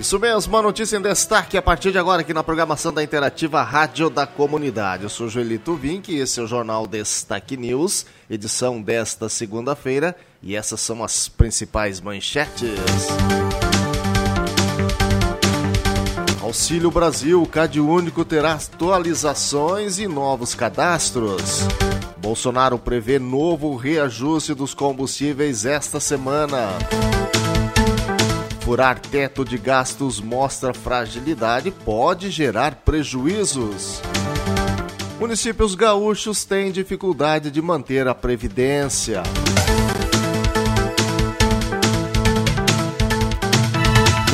Isso mesmo, uma notícia em destaque a partir de agora aqui na programação da Interativa Rádio da Comunidade. Eu sou Joelito Vink e esse é o Jornal Destaque News, edição desta segunda-feira, e essas são as principais manchetes. Auxílio Brasil, Cade Único terá atualizações e novos cadastros. Bolsonaro prevê novo reajuste dos combustíveis esta semana. Furar teto de gastos mostra fragilidade e pode gerar prejuízos. Municípios gaúchos têm dificuldade de manter a previdência.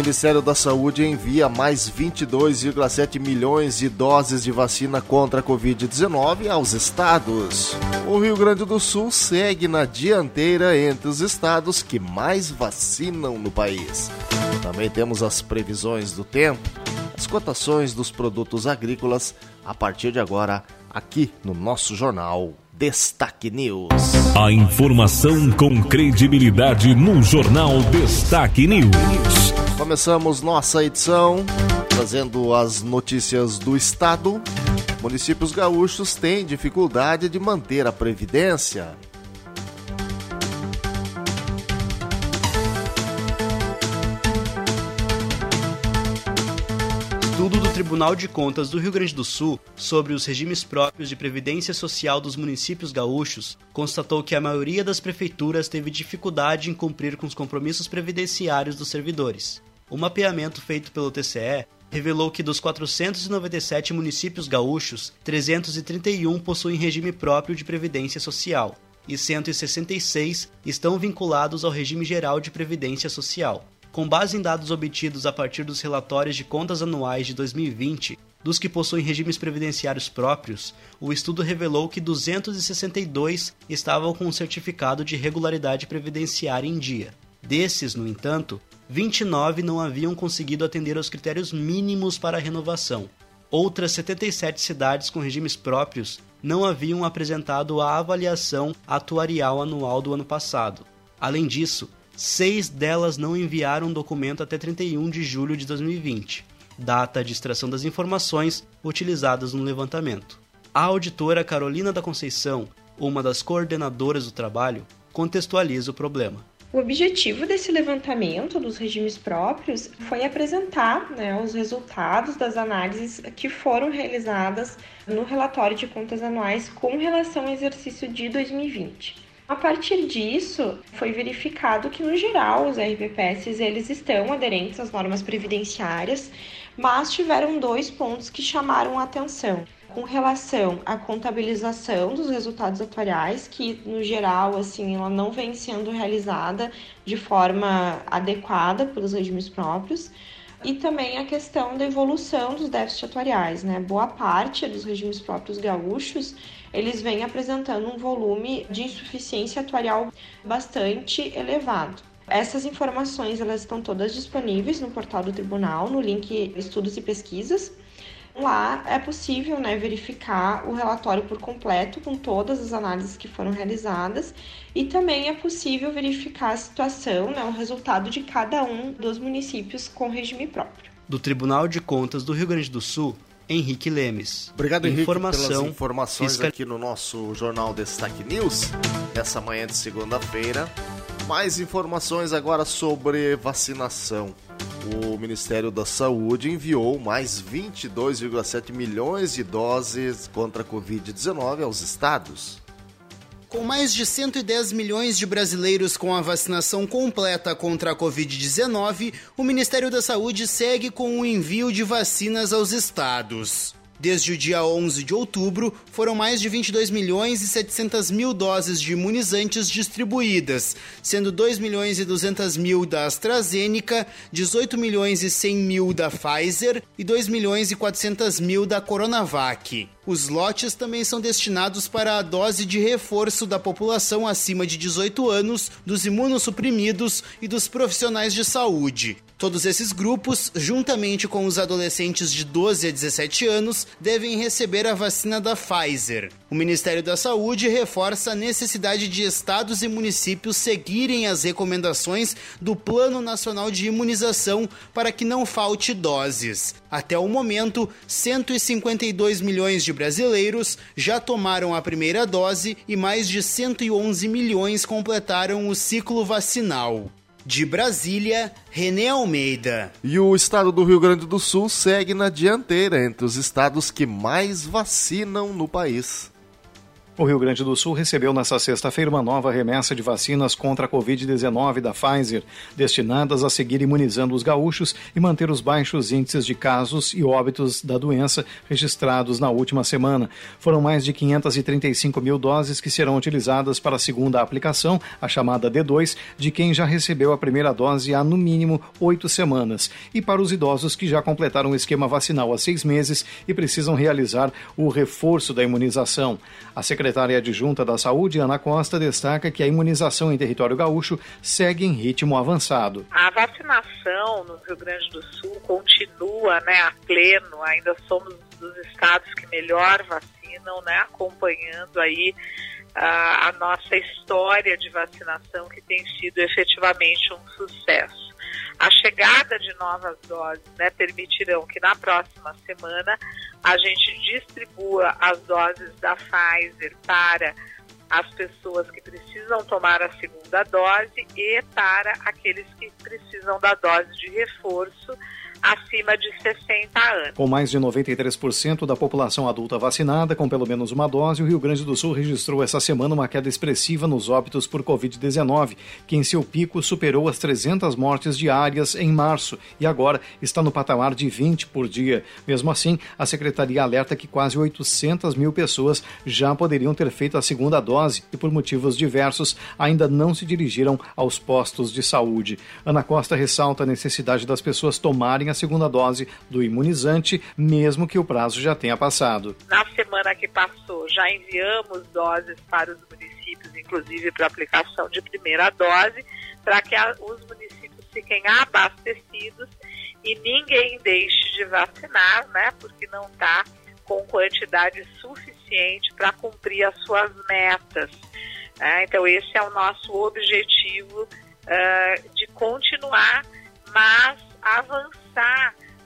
Ministério da Saúde envia mais 22,7 milhões de doses de vacina contra a Covid-19 aos estados. O Rio Grande do Sul segue na dianteira entre os estados que mais vacinam no país. Também temos as previsões do tempo, as cotações dos produtos agrícolas a partir de agora aqui no nosso jornal Destaque News. A informação com credibilidade no Jornal Destaque News. Começamos nossa edição trazendo as notícias do estado. Municípios gaúchos têm dificuldade de manter a previdência. Estudo do Tribunal de Contas do Rio Grande do Sul sobre os regimes próprios de previdência social dos municípios gaúchos constatou que a maioria das prefeituras teve dificuldade em cumprir com os compromissos previdenciários dos servidores. O mapeamento feito pelo TCE revelou que dos 497 municípios gaúchos, 331 possuem regime próprio de previdência social e 166 estão vinculados ao regime geral de previdência social. Com base em dados obtidos a partir dos relatórios de contas anuais de 2020, dos que possuem regimes previdenciários próprios, o estudo revelou que 262 estavam com um certificado de regularidade previdenciária em dia. Desses, no entanto, 29 não haviam conseguido atender aos critérios mínimos para a renovação. Outras 77 cidades com regimes próprios não haviam apresentado a avaliação atuarial anual do ano passado. Além disso, seis delas não enviaram documento até 31 de julho de 2020, data de extração das informações utilizadas no levantamento. A auditora Carolina da Conceição, uma das coordenadoras do trabalho, contextualiza o problema. O objetivo desse levantamento dos regimes próprios foi apresentar né, os resultados das análises que foram realizadas no relatório de contas anuais com relação ao exercício de 2020. A partir disso, foi verificado que no geral os RPPS eles estão aderentes às normas previdenciárias, mas tiveram dois pontos que chamaram atenção com relação à contabilização dos resultados atuariais, que no geral assim ela não vem sendo realizada de forma adequada pelos regimes próprios, e também a questão da evolução dos déficits atuariais, né? Boa parte dos regimes próprios gaúchos eles vêm apresentando um volume de insuficiência atuarial bastante elevado. Essas informações elas estão todas disponíveis no portal do tribunal, no link Estudos e Pesquisas. Lá é possível né, verificar o relatório por completo com todas as análises que foram realizadas e também é possível verificar a situação, né, o resultado de cada um dos municípios com regime próprio. Do Tribunal de Contas do Rio Grande do Sul, Henrique Lemes. Obrigado, Henrique, Informação, pelas informações fiscal... aqui no nosso Jornal Destaque News, nessa manhã de segunda-feira. Mais informações agora sobre vacinação. O Ministério da Saúde enviou mais 22,7 milhões de doses contra a Covid-19 aos estados. Com mais de 110 milhões de brasileiros com a vacinação completa contra a Covid-19, o Ministério da Saúde segue com o envio de vacinas aos estados. Desde o dia 11 de outubro, foram mais de 22 milhões e 700 mil doses de imunizantes distribuídas, sendo 2 milhões e 200 mil da AstraZeneca, 18 milhões e 100 mil da Pfizer e 2 milhões e 400 mil da Coronavac. Os lotes também são destinados para a dose de reforço da população acima de 18 anos, dos imunossuprimidos e dos profissionais de saúde. Todos esses grupos, juntamente com os adolescentes de 12 a 17 anos, devem receber a vacina da Pfizer. O Ministério da Saúde reforça a necessidade de estados e municípios seguirem as recomendações do Plano Nacional de Imunização para que não falte doses. Até o momento, 152 milhões de brasileiros já tomaram a primeira dose e mais de 111 milhões completaram o ciclo vacinal. De Brasília, René Almeida. E o estado do Rio Grande do Sul segue na dianteira entre os estados que mais vacinam no país. O Rio Grande do Sul recebeu nesta sexta-feira uma nova remessa de vacinas contra a Covid-19 da Pfizer, destinadas a seguir imunizando os gaúchos e manter os baixos índices de casos e óbitos da doença registrados na última semana. Foram mais de 535 mil doses que serão utilizadas para a segunda aplicação, a chamada D2, de quem já recebeu a primeira dose há no mínimo oito semanas, e para os idosos que já completaram o esquema vacinal há seis meses e precisam realizar o reforço da imunização. A secretária adjunta da Saúde, Ana Costa, destaca que a imunização em território gaúcho segue em ritmo avançado. A vacinação no Rio Grande do Sul continua né, a pleno, ainda somos dos estados que melhor vacinam, né, acompanhando aí a, a nossa história de vacinação que tem sido efetivamente um sucesso. A chegada de novas doses né, permitirão que na próxima semana a gente distribua as doses da Pfizer para as pessoas que precisam tomar a segunda dose e para aqueles que precisam da dose de reforço acima de 60 anos. Com mais de 93% da população adulta vacinada com pelo menos uma dose, o Rio Grande do Sul registrou essa semana uma queda expressiva nos óbitos por Covid-19, que em seu pico superou as 300 mortes diárias em março e agora está no patamar de 20 por dia. Mesmo assim, a secretaria alerta que quase 800 mil pessoas já poderiam ter feito a segunda dose e, por motivos diversos, ainda não se dirigiram aos postos de saúde. Ana Costa ressalta a necessidade das pessoas tomarem a segunda dose do imunizante, mesmo que o prazo já tenha passado. Na semana que passou, já enviamos doses para os municípios, inclusive para aplicação de primeira dose, para que a, os municípios fiquem abastecidos e ninguém deixe de vacinar, né? Porque não está com quantidade suficiente para cumprir as suas metas. Né? Então, esse é o nosso objetivo uh, de continuar, mas avançar.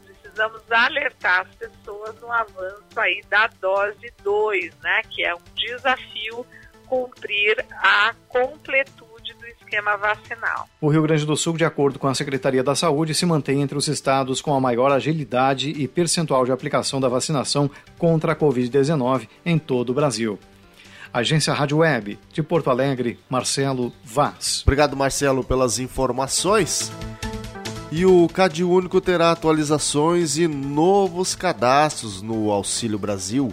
Precisamos alertar as pessoas no avanço aí da dose 2, né? Que é um desafio cumprir a completude do esquema vacinal. O Rio Grande do Sul, de acordo com a Secretaria da Saúde, se mantém entre os estados com a maior agilidade e percentual de aplicação da vacinação contra a Covid-19 em todo o Brasil. Agência Rádio Web, de Porto Alegre, Marcelo Vaz. Obrigado, Marcelo, pelas informações. E o Cade Único terá atualizações e novos cadastros no Auxílio Brasil.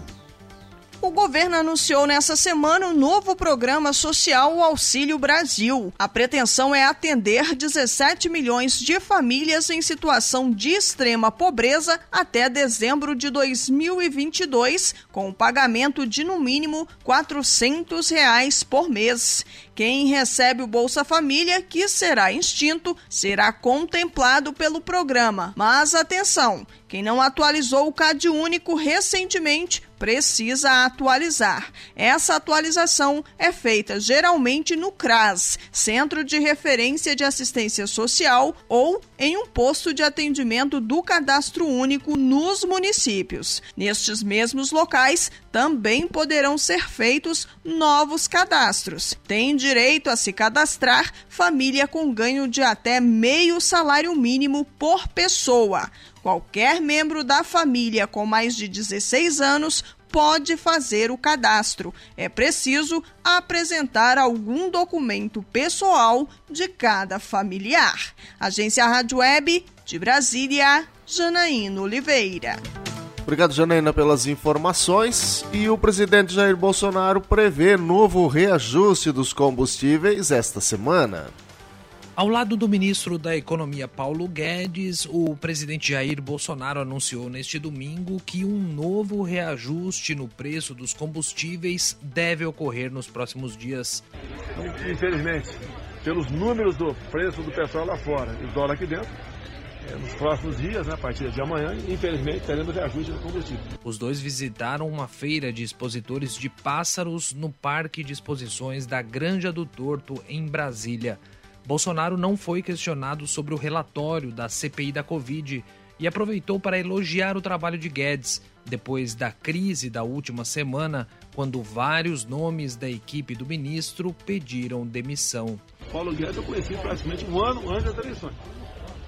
O governo anunciou nessa semana um novo programa social, o Auxílio Brasil. A pretensão é atender 17 milhões de famílias em situação de extrema pobreza até dezembro de 2022, com o pagamento de no mínimo 400 reais por mês. Quem recebe o Bolsa Família, que será extinto, será contemplado pelo programa. Mas atenção, quem não atualizou o CAD único recentemente precisa atualizar. Essa atualização é feita geralmente no CRAS, Centro de Referência de Assistência Social, ou em um posto de atendimento do Cadastro Único nos municípios. Nestes mesmos locais também poderão ser feitos novos cadastros. Tem direito a se cadastrar família com ganho de até meio salário mínimo por pessoa. Qualquer membro da família com mais de 16 anos pode fazer o cadastro. É preciso apresentar algum documento pessoal de cada familiar. Agência Rádio Web de Brasília, Janaína Oliveira. Obrigado, Janaína, pelas informações. E o presidente Jair Bolsonaro prevê novo reajuste dos combustíveis esta semana. Ao lado do ministro da Economia Paulo Guedes, o presidente Jair Bolsonaro anunciou neste domingo que um novo reajuste no preço dos combustíveis deve ocorrer nos próximos dias. Infelizmente, pelos números do preço do petróleo lá fora e o dólar aqui dentro, nos próximos dias, né, a partir de amanhã, infelizmente, teremos reajuste do combustível. Os dois visitaram uma feira de expositores de pássaros no Parque de Exposições da Granja do Torto, em Brasília. Bolsonaro não foi questionado sobre o relatório da CPI da Covid e aproveitou para elogiar o trabalho de Guedes, depois da crise da última semana, quando vários nomes da equipe do ministro pediram demissão. Paulo Guedes eu conheci praticamente um ano antes das eleições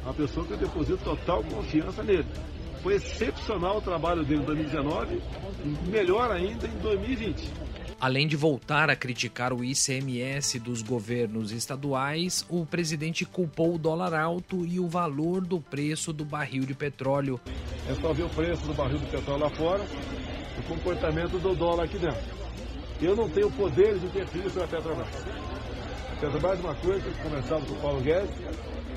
uma pessoa que eu deposito total confiança nele. Foi excepcional o trabalho dele em 2019, melhor ainda em 2020. Além de voltar a criticar o ICMS dos governos estaduais, o presidente culpou o dólar alto e o valor do preço do barril de petróleo. É só ver o preço do barril de petróleo lá fora, o comportamento do dólar aqui dentro. Eu não tenho poder de interferir sobre a Petrobras. A Petrobras é uma coisa que começava com o Paulo Guedes,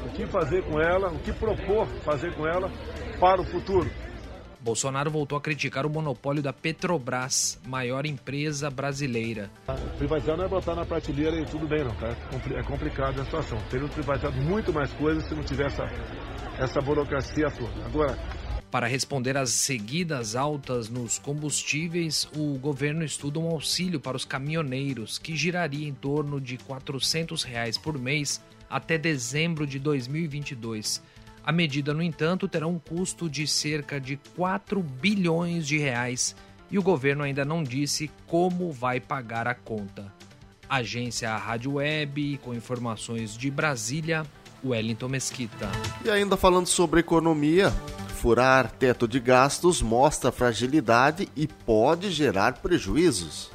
o que fazer com ela, o que propor fazer com ela para o futuro. Bolsonaro voltou a criticar o monopólio da Petrobras, maior empresa brasileira. Privatizar não é botar na prateleira e tudo bem, não, tá? É complicado a situação. Teria privatizado muito mais coisas se não tivesse essa, essa burocracia toda. Agora, para responder às seguidas altas nos combustíveis, o governo estuda um auxílio para os caminhoneiros, que giraria em torno de 400 reais por mês até dezembro de 2022. A medida, no entanto, terá um custo de cerca de 4 bilhões de reais e o governo ainda não disse como vai pagar a conta. Agência Rádio Web, com informações de Brasília, Wellington Mesquita. E ainda falando sobre economia, furar teto de gastos mostra fragilidade e pode gerar prejuízos.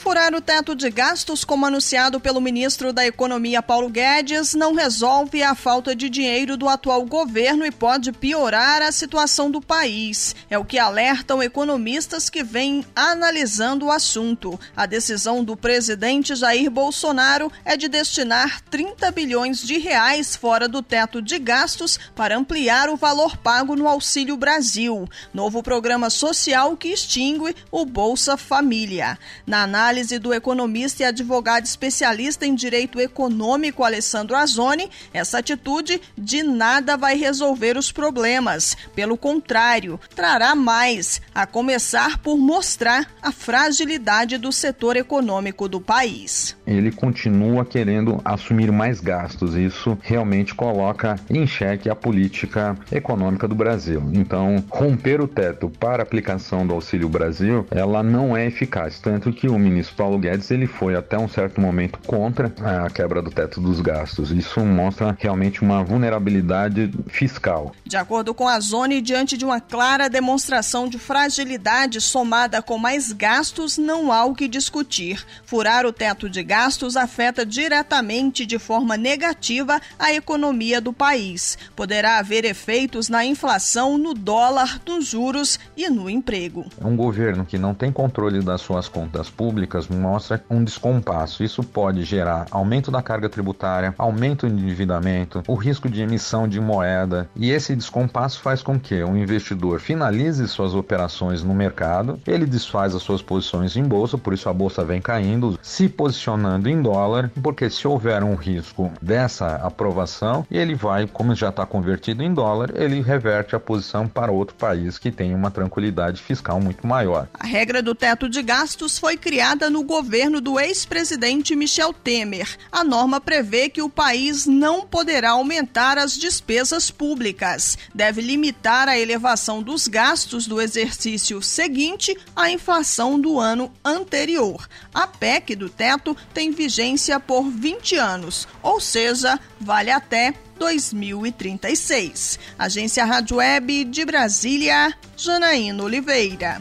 Furar o teto de gastos, como anunciado pelo ministro da Economia Paulo Guedes, não resolve a falta de dinheiro do atual governo e pode piorar a situação do país. É o que alertam economistas que vêm analisando o assunto. A decisão do presidente Jair Bolsonaro é de destinar 30 bilhões de reais fora do teto de gastos para ampliar o valor pago no Auxílio Brasil, novo programa social que extingue o Bolsa Família. Na análise análise do economista e advogado especialista em direito econômico Alessandro Azoni, essa atitude de nada vai resolver os problemas. Pelo contrário, trará mais, a começar por mostrar a fragilidade do setor econômico do país. Ele continua querendo assumir mais gastos. Isso realmente coloca em xeque a política econômica do Brasil. Então, romper o teto para aplicação do Auxílio Brasil, ela não é eficaz, tanto que o ministro Paulo Guedes ele foi até um certo momento contra a quebra do teto dos gastos. Isso mostra realmente uma vulnerabilidade fiscal. De acordo com a Zone, diante de uma clara demonstração de fragilidade somada com mais gastos, não há o que discutir. Furar o teto de gastos afeta diretamente de forma negativa a economia do país. Poderá haver efeitos na inflação, no dólar, nos juros e no emprego. É um governo que não tem controle das suas contas públicas públicas mostra um descompasso. Isso pode gerar aumento da carga tributária, aumento do endividamento, o risco de emissão de moeda. E esse descompasso faz com que o investidor finalize suas operações no mercado, ele desfaz as suas posições em bolsa, por isso a bolsa vem caindo, se posicionando em dólar, porque se houver um risco dessa aprovação, ele vai, como já está convertido em dólar, ele reverte a posição para outro país que tem uma tranquilidade fiscal muito maior. A regra do teto de gastos foi criada no governo do ex-presidente Michel Temer. A norma prevê que o país não poderá aumentar as despesas públicas. Deve limitar a elevação dos gastos do exercício seguinte à inflação do ano anterior. A PEC do teto tem vigência por 20 anos, ou seja, vale até 2036. Agência Rádio Web de Brasília, Janaína Oliveira.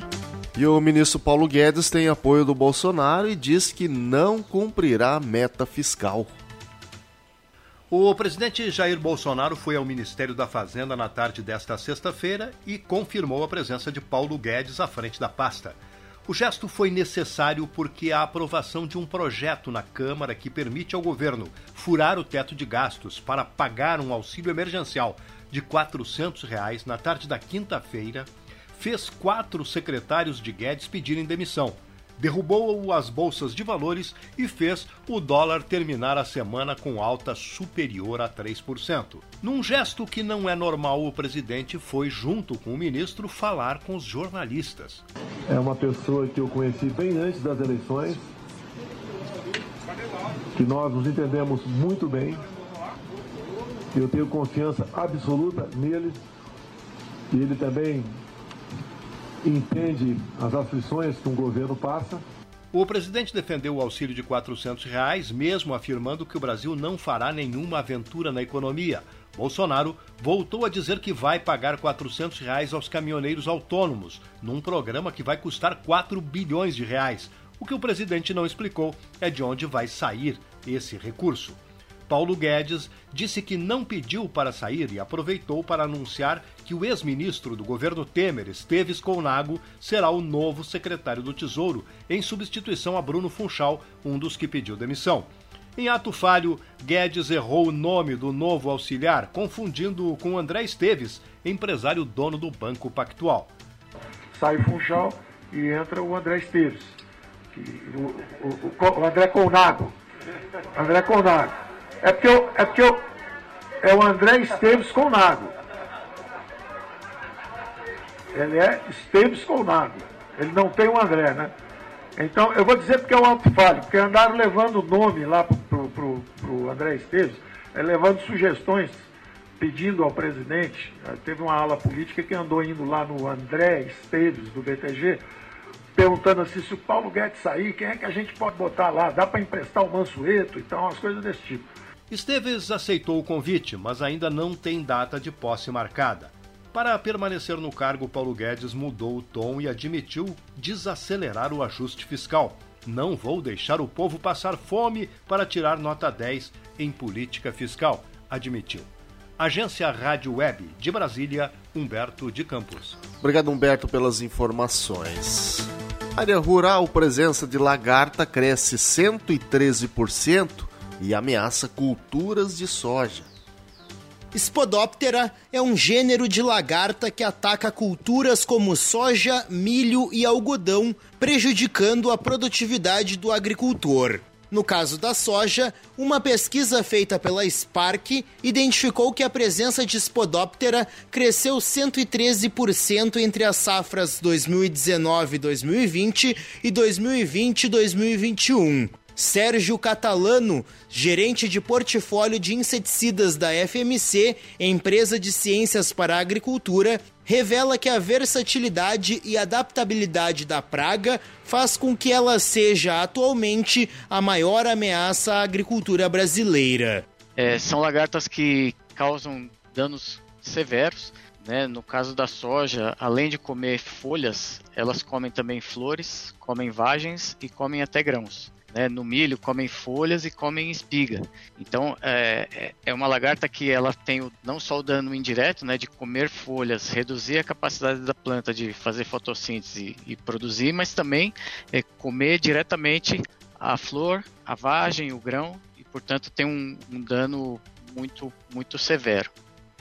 E o ministro Paulo Guedes tem apoio do Bolsonaro e diz que não cumprirá meta fiscal. O presidente Jair Bolsonaro foi ao Ministério da Fazenda na tarde desta sexta-feira e confirmou a presença de Paulo Guedes à frente da pasta. O gesto foi necessário porque a aprovação de um projeto na Câmara que permite ao governo furar o teto de gastos para pagar um auxílio emergencial de 400 reais na tarde da quinta-feira fez quatro secretários de Guedes pedirem demissão derrubou as bolsas de valores e fez o dólar terminar a semana com alta superior a 3%. Num gesto que não é normal, o presidente foi, junto com o ministro, falar com os jornalistas. É uma pessoa que eu conheci bem antes das eleições, que nós nos entendemos muito bem. Eu tenho confiança absoluta nele e ele também entende as aflições que um governo passa. O presidente defendeu o auxílio de 400 reais, mesmo afirmando que o Brasil não fará nenhuma aventura na economia. Bolsonaro voltou a dizer que vai pagar 400 reais aos caminhoneiros autônomos, num programa que vai custar 4 bilhões de reais. O que o presidente não explicou é de onde vai sair esse recurso. Paulo Guedes disse que não pediu para sair e aproveitou para anunciar que o ex-ministro do governo Temer, Esteves Colnago, será o novo secretário do Tesouro, em substituição a Bruno Funchal, um dos que pediu demissão. Em ato falho, Guedes errou o nome do novo auxiliar, confundindo-o com André Esteves, empresário dono do Banco Pactual. Sai Funchal e entra o André Esteves. O, o, o André Colnago. André Colnago. É porque, eu, é porque eu, é o André Esteves Colnago. Ele é Esteves Colnago. Ele não tem o André, né? Então, eu vou dizer porque é um alto falho, porque andaram levando o nome lá pro, pro, pro André Esteves, é, levando sugestões, pedindo ao presidente, é, teve uma ala política que andou indo lá no André Esteves, do BTG, perguntando assim, se o Paulo Guedes sair, quem é que a gente pode botar lá? Dá para emprestar o Mansueto? Então, as coisas desse tipo. Esteves aceitou o convite, mas ainda não tem data de posse marcada. Para permanecer no cargo, Paulo Guedes mudou o tom e admitiu desacelerar o ajuste fiscal. Não vou deixar o povo passar fome para tirar nota 10 em política fiscal, admitiu. Agência Rádio Web de Brasília, Humberto de Campos. Obrigado, Humberto, pelas informações. Área rural, presença de lagarta cresce 113% e ameaça culturas de soja. Spodoptera é um gênero de lagarta que ataca culturas como soja, milho e algodão, prejudicando a produtividade do agricultor. No caso da soja, uma pesquisa feita pela Spark identificou que a presença de Spodoptera cresceu 113% entre as safras 2019-2020 e 2020-2021. Sérgio Catalano, gerente de portfólio de inseticidas da FMC, empresa de ciências para a agricultura, revela que a versatilidade e adaptabilidade da praga faz com que ela seja atualmente a maior ameaça à agricultura brasileira. É, são lagartas que causam danos severos. Né? No caso da soja, além de comer folhas, elas comem também flores, comem vagens e comem até grãos. Né? No milho comem folhas e comem espiga. Então é, é, é uma lagarta que ela tem o, não só o dano indireto, né, de comer folhas, reduzir a capacidade da planta de fazer fotossíntese e, produzir, mas também é, comer diretamente a flor, a vagem, o grão e portanto tem um, um dano muito muito severo.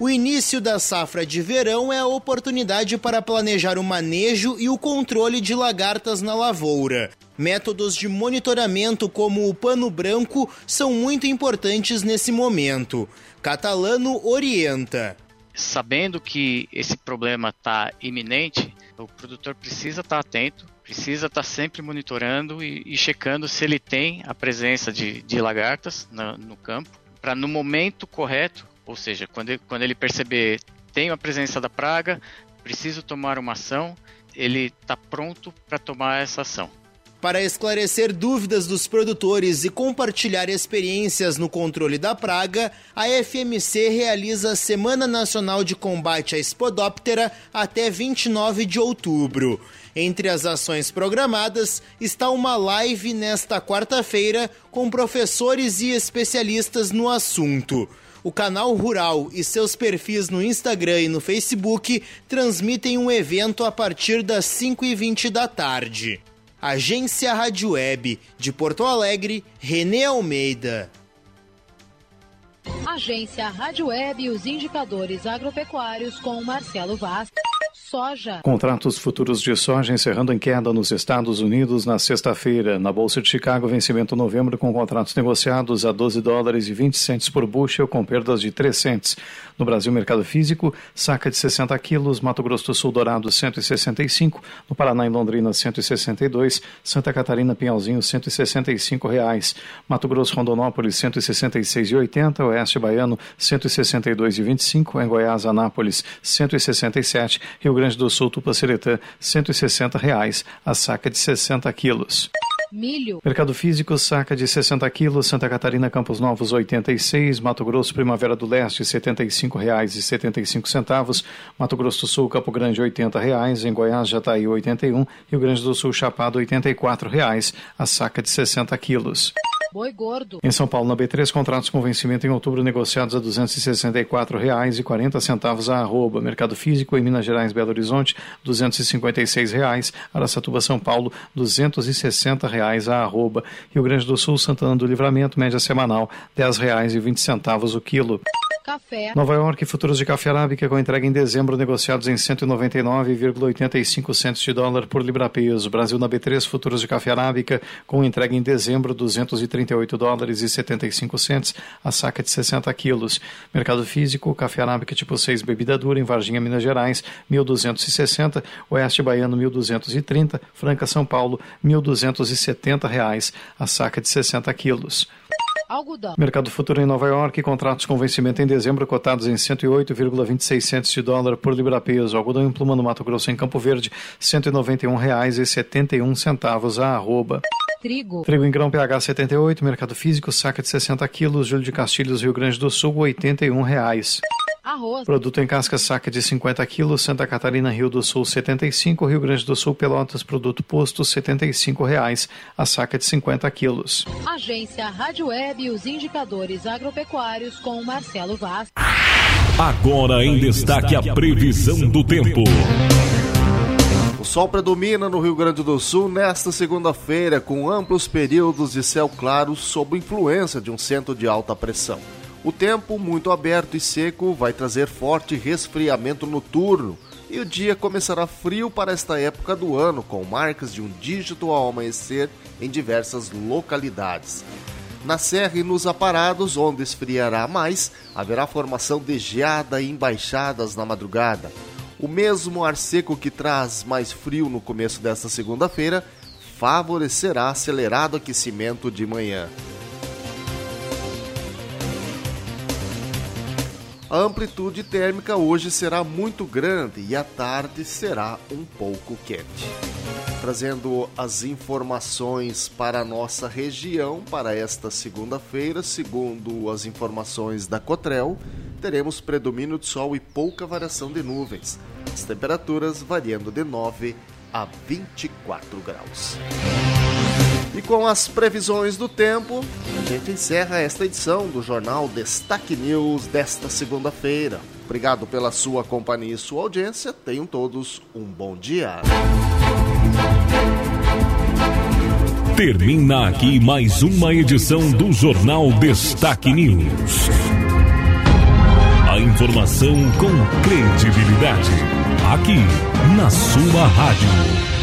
O início da safra de verão é a oportunidade para planejar o manejo e o controle de lagartas na lavoura. Métodos de monitoramento como o pano branco são muito importantes nesse momento. Catalano orienta. Sabendo que esse problema está iminente, o produtor precisa estar tá atento, precisa estar tá sempre monitorando e, e, checando se ele tem a presença de, de lagartas no, no campo, para no momento correto ou seja, quando ele, quando ele perceber tem a presença da praga, preciso tomar uma ação, ele está pronto para tomar essa ação. Para esclarecer dúvidas dos produtores e compartilhar experiências no controle da praga, a FMC realiza a Semana Nacional de Combate à Espodóptera até 29 de outubro. Entre as ações programadas está uma live nesta quarta-feira com professores e especialistas no assunto. O canal Rural e seus perfis no Instagram e no Facebook transmitem um evento a partir das 5h20 da tarde. Agência Rádio Web de Porto Alegre, Renê Almeida. Agência Rádio Web e os indicadores agropecuários com Marcelo Vaz soja. Contratos futuros de soja encerrando em queda nos Estados Unidos na sexta-feira. Na Bolsa de Chicago, vencimento novembro com contratos negociados a 12 dólares e 20 centes por bushel, com perdas de 3 centes. No Brasil, mercado físico, saca de 60 quilos, Mato Grosso do Sul Dourado 165, no Paraná e Londrina 162, Santa Catarina Pinhalzinho 165 reais, Mato Grosso Rondonópolis 166,80, Oeste Baiano 162,25, em Goiás Anápolis 167, Rio Grande do Sul Tupaciretã 160 reais, a saca de 60 quilos. Milho. Mercado físico, saca de 60 quilos, Santa Catarina, Campos Novos, 86, Mato Grosso, Primavera do Leste, R$ 75,75, Mato Grosso do Sul, Campo Grande, 80 reais, em Goiás, Jataí, 81, Rio Grande do Sul, Chapado, 84 reais, a saca de 60 quilos. Boi gordo. Em São Paulo, na B3, contratos com vencimento em outubro negociados a R$ 264,40 a arroba. Mercado físico em Minas Gerais, Belo Horizonte, R$ 256,00. Araçatuba, São Paulo, R$ 260,00 a arroba. Rio Grande do Sul, Santana do Livramento, média semanal, R$ 10,20 o quilo. Café. Nova York, futuros de café arábica com entrega em dezembro negociados em 199,85 centos de dólar por libra-peso. Brasil na B3, futuros de café arábica com entrega em dezembro 238 dólares e 75 centos, a saca de 60 quilos. Mercado físico, café arábica tipo 6, bebida dura em Varginha, Minas Gerais, 1.260, Oeste Baiano 1.230, Franca, São Paulo, 1.270 reais, a saca de 60 quilos. Algodão. Mercado futuro em Nova York, contratos com vencimento em dezembro cotados em 108,26 de dólar por libra-peso. Algodão em pluma no Mato Grosso em Campo Verde, R$ 191,71 a arroba. Trigo. Trigo em grão PH 78, mercado físico, saca de 60 quilos, Júlio de Castilhos, Rio Grande do Sul, 81 reais. Arroz. Produto em casca saca de 50 quilos, Santa Catarina, Rio do Sul, 75, Rio Grande do Sul, Pelotas, produto posto, 75 reais, a saca de 50 quilos. Agência Rádio Web e os indicadores agropecuários com Marcelo Vaz. Agora em destaque a previsão do tempo. O sol predomina no Rio Grande do Sul nesta segunda-feira, com amplos períodos de céu claro sob influência de um centro de alta pressão. O tempo, muito aberto e seco, vai trazer forte resfriamento noturno e o dia começará frio para esta época do ano, com marcas de um dígito ao amanhecer em diversas localidades. Na Serra e nos Aparados, onde esfriará mais, haverá formação de geada e embaixadas na madrugada. O mesmo ar seco que traz mais frio no começo desta segunda-feira favorecerá acelerado aquecimento de manhã. A amplitude térmica hoje será muito grande e à tarde será um pouco quente. Trazendo as informações para a nossa região para esta segunda-feira, segundo as informações da Cotrel, teremos predomínio de sol e pouca variação de nuvens. As temperaturas variando de 9 a 24 graus. E com as previsões do tempo, a gente encerra esta edição do Jornal Destaque News desta segunda-feira. Obrigado pela sua companhia e sua audiência. Tenham todos um bom dia. Termina aqui mais uma edição do Jornal Destaque News. A informação com credibilidade. Aqui, na sua rádio.